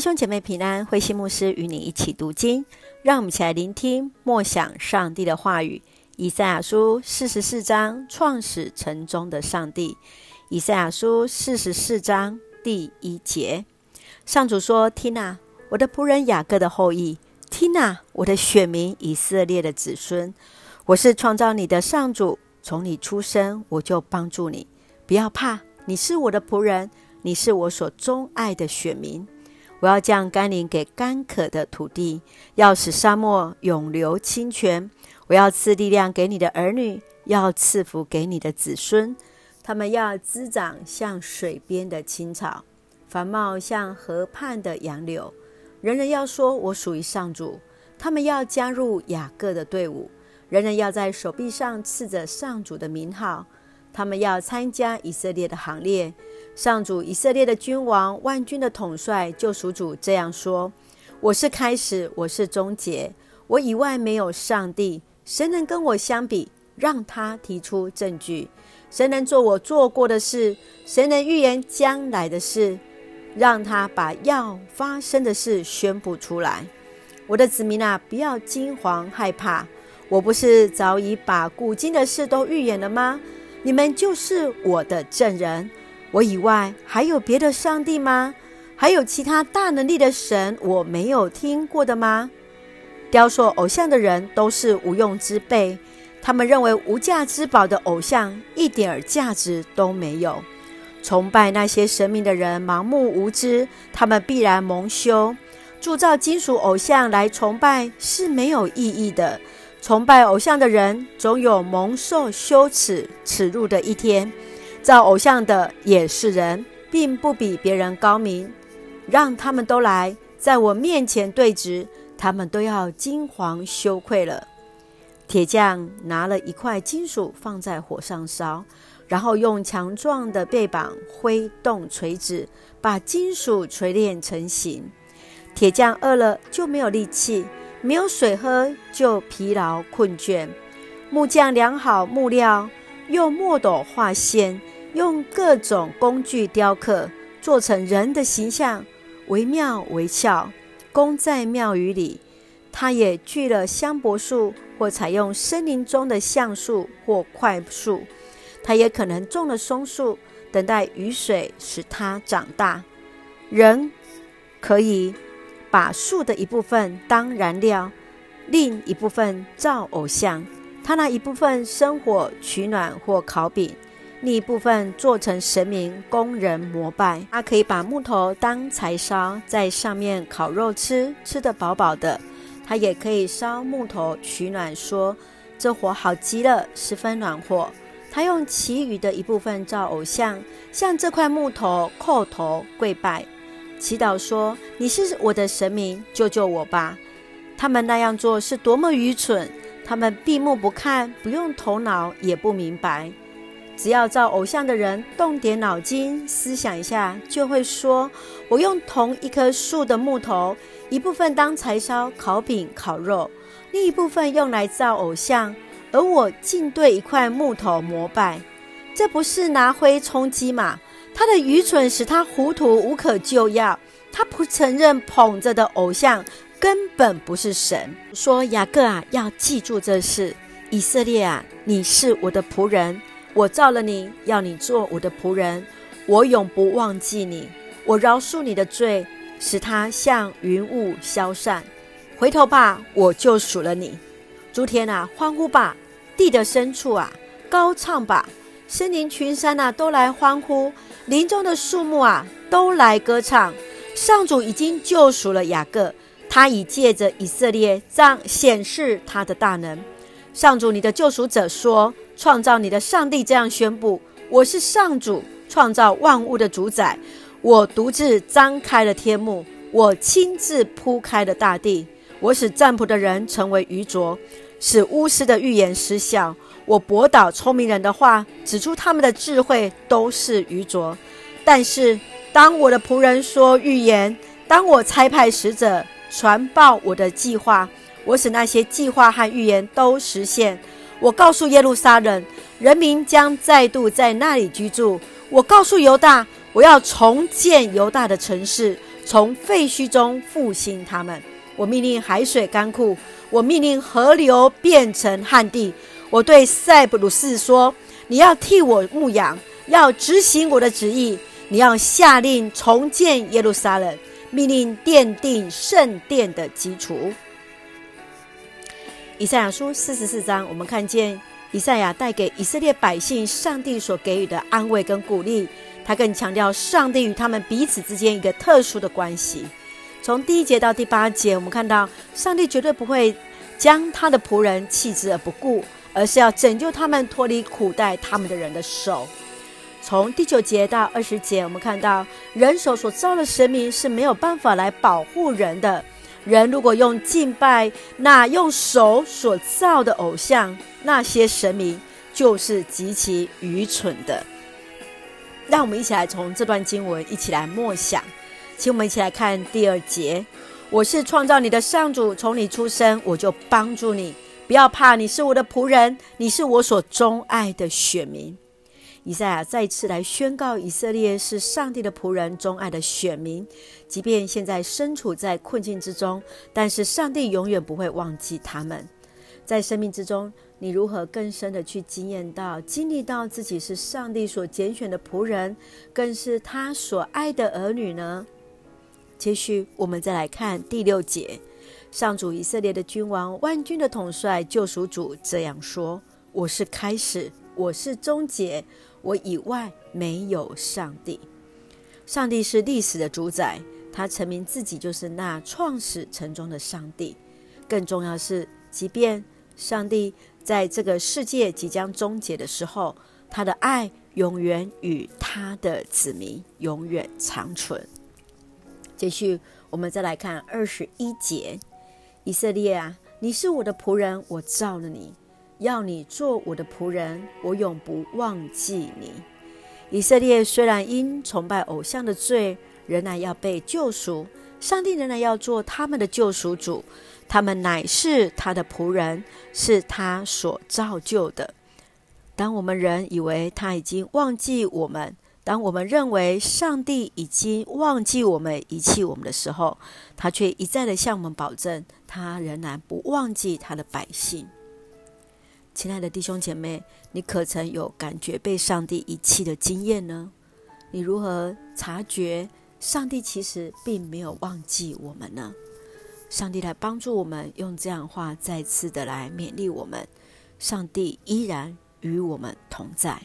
弟兄姐妹平安，慧馨牧师与你一起读经，让我们一起来聆听默想上帝的话语。以赛亚书四十四章，创始成终的上帝。以赛亚书四十四章第一节，上主说：“听哪，我的仆人雅各的后裔，听哪，我的选民以色列的子孙，我是创造你的上主，从你出生我就帮助你，不要怕，你是我的仆人。”你是我所钟爱的选民，我要降甘霖给干渴的土地，要使沙漠永流清泉。我要赐力量给你的儿女，要赐福给你的子孙。他们要滋长像水边的青草，繁茂像河畔的杨柳。人人要说：“我属于上主。”他们要加入雅各的队伍，人人要在手臂上刺着上主的名号。他们要参加以色列的行列。上主以色列的君王，万军的统帅，救赎主这样说：“我是开始，我是终结，我以外没有上帝。谁能跟我相比？让他提出证据。谁能做我做过的事？谁能预言将来的事？让他把要发生的事宣布出来。我的子民啊，不要惊惶害怕。我不是早已把古今的事都预言了吗？你们就是我的证人。”我以外还有别的上帝吗？还有其他大能力的神我没有听过的吗？雕塑偶像的人都是无用之辈，他们认为无价之宝的偶像一点儿价值都没有。崇拜那些神明的人盲目无知，他们必然蒙羞。铸造金属偶像来崇拜是没有意义的。崇拜偶像的人总有蒙受羞耻耻辱的一天。造偶像的也是人，并不比别人高明。让他们都来，在我面前对质，他们都要惊惶羞愧了。铁匠拿了一块金属放在火上烧，然后用强壮的背板挥动锤子，把金属锤炼成型。铁匠饿了就没有力气，没有水喝就疲劳困倦。木匠量好木料，用墨斗画线。用各种工具雕刻，做成人的形象，惟妙惟肖，供在庙宇里。他也锯了香柏树，或采用森林中的橡树或桧树。他也可能种了松树，等待雨水使它长大。人可以把树的一部分当燃料，另一部分造偶像。他拿一部分生火取暖或烤饼。另一部分做成神明，供人膜拜。他可以把木头当柴烧，在上面烤肉吃，吃得饱饱的。他也可以烧木头取暖，说这火好极了，十分暖和。他用其余的一部分造偶像，向这块木头叩头跪拜，祈祷说：“你是我的神明，救救我吧！”他们那样做是多么愚蠢！他们闭目不看，不用头脑，也不明白。只要造偶像的人动点脑筋，思想一下，就会说：我用同一棵树的木头，一部分当柴烧、烤饼、烤肉，另一部分用来造偶像，而我竟对一块木头膜拜，这不是拿灰充饥吗？他的愚蠢使他糊涂无可救药。他不承认捧着的偶像根本不是神。说雅各啊，要记住这事；以色列啊，你是我的仆人。我造了你，要你做我的仆人。我永不忘记你，我饶恕你的罪，使他像云雾消散。回头吧，我救赎了你。诸天啊，欢呼吧；地的深处啊，高唱吧；森林群山啊，都来欢呼；林中的树木啊，都来歌唱。上主已经救赎了雅各，他已借着以色列彰显示他的大能。上主，你的救赎者说。创造你的上帝这样宣布：“我是上主，创造万物的主宰。我独自张开了天幕，我亲自铺开了大地。我使占卜的人成为愚拙，使巫师的预言失效。我驳倒聪明人的话，指出他们的智慧都是愚拙。但是，当我的仆人说预言，当我差派使者传报我的计划，我使那些计划和预言都实现。”我告诉耶路撒冷，人民将再度在那里居住。我告诉犹大，我要重建犹大的城市，从废墟中复兴他们。我命令海水干枯，我命令河流变成旱地。我对塞浦路斯说：“你要替我牧养，要执行我的旨意。你要下令重建耶路撒冷，命令奠定圣殿的基础。”以赛亚书四十四章，我们看见以赛亚带给以色列百姓上帝所给予的安慰跟鼓励。他更强调上帝与他们彼此之间一个特殊的关系。从第一节到第八节，我们看到上帝绝对不会将他的仆人弃之而不顾，而是要拯救他们脱离苦待他们的人的手。从第九节到二十节，我们看到人手所造的神明是没有办法来保护人的。人如果用敬拜那用手所造的偶像，那些神明就是极其愚蠢的。让我们一起来从这段经文一起来默想，请我们一起来看第二节。我是创造你的上主，从你出生我就帮助你，不要怕，你是我的仆人，你是我所钟爱的选民。以赛亚再次来宣告，以色列是上帝的仆人，钟爱的选民。即便现在身处在困境之中，但是上帝永远不会忘记他们。在生命之中，你如何更深的去经验到、经历到自己是上帝所拣选的仆人，更是他所爱的儿女呢？接续，我们再来看第六节：上主以色列的君王、万军的统帅、救赎主这样说：“我是开始，我是终结，我以外没有上帝。上帝是历史的主宰，他陈明自己就是那创始成终的上帝。更重要是，即便上帝。”在这个世界即将终结的时候，他的爱永远与他的子民永远长存。继续，我们再来看二十一节：以色列啊，你是我的仆人，我造了你，要你做我的仆人，我永不忘记你。以色列虽然因崇拜偶像的罪，仍然要被救赎，上帝仍然要做他们的救赎主。他们乃是他的仆人，是他所造就的。当我们人以为他已经忘记我们，当我们认为上帝已经忘记我们、遗弃我们的时候，他却一再的向我们保证，他仍然不忘记他的百姓。亲爱的弟兄姐妹，你可曾有感觉被上帝遗弃的经验呢？你如何察觉上帝其实并没有忘记我们呢？上帝来帮助我们，用这样话再次的来勉励我们。上帝依然与我们同在。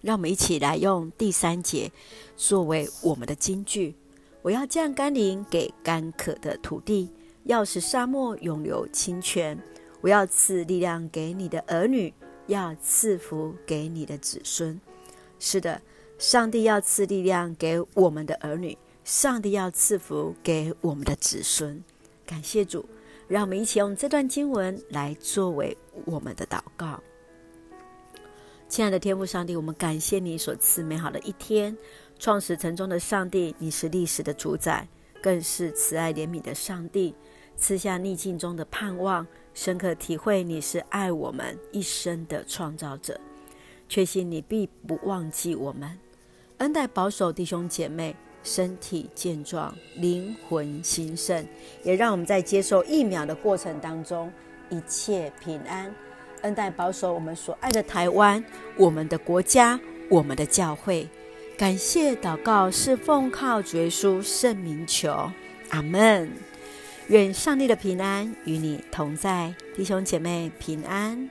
让我们一起来用第三节作为我们的金句：我要降甘霖给干渴的土地，要使沙漠涌流清泉。我要赐力量给你的儿女，要赐福给你的子孙。是的，上帝要赐力量给我们的儿女，上帝要赐福给我们的子孙。感谢主，让我们一起用这段经文来作为我们的祷告。亲爱的天父上帝，我们感谢你所赐美好的一天。创始成终的上帝，你是历史的主宰，更是慈爱怜悯的上帝，赐下逆境中的盼望，深刻体会你是爱我们一生的创造者，确信你必不忘记我们，恩待保守弟兄姐妹。身体健壮，灵魂兴盛，也让我们在接受疫苗的过程当中一切平安，恩待保守我们所爱的台湾，我们的国家，我们的教会。感谢祷告是奉靠主耶稣圣名求，阿门。愿上帝的平安与你同在，弟兄姐妹平安。